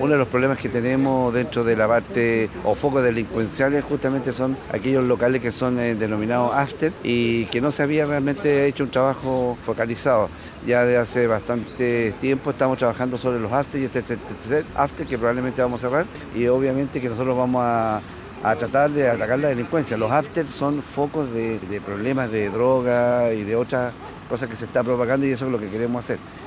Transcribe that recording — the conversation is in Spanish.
Uno de los problemas que tenemos dentro de la parte o focos delincuenciales justamente son aquellos locales que son eh, denominados after y que no se había realmente hecho un trabajo focalizado. Ya de hace bastante tiempo estamos trabajando sobre los after y este tercer after que probablemente vamos a cerrar y obviamente que nosotros vamos a a tratar de atacar la delincuencia. Los after son focos de, de problemas de droga y de otras cosas que se está propagando y eso es lo que queremos hacer.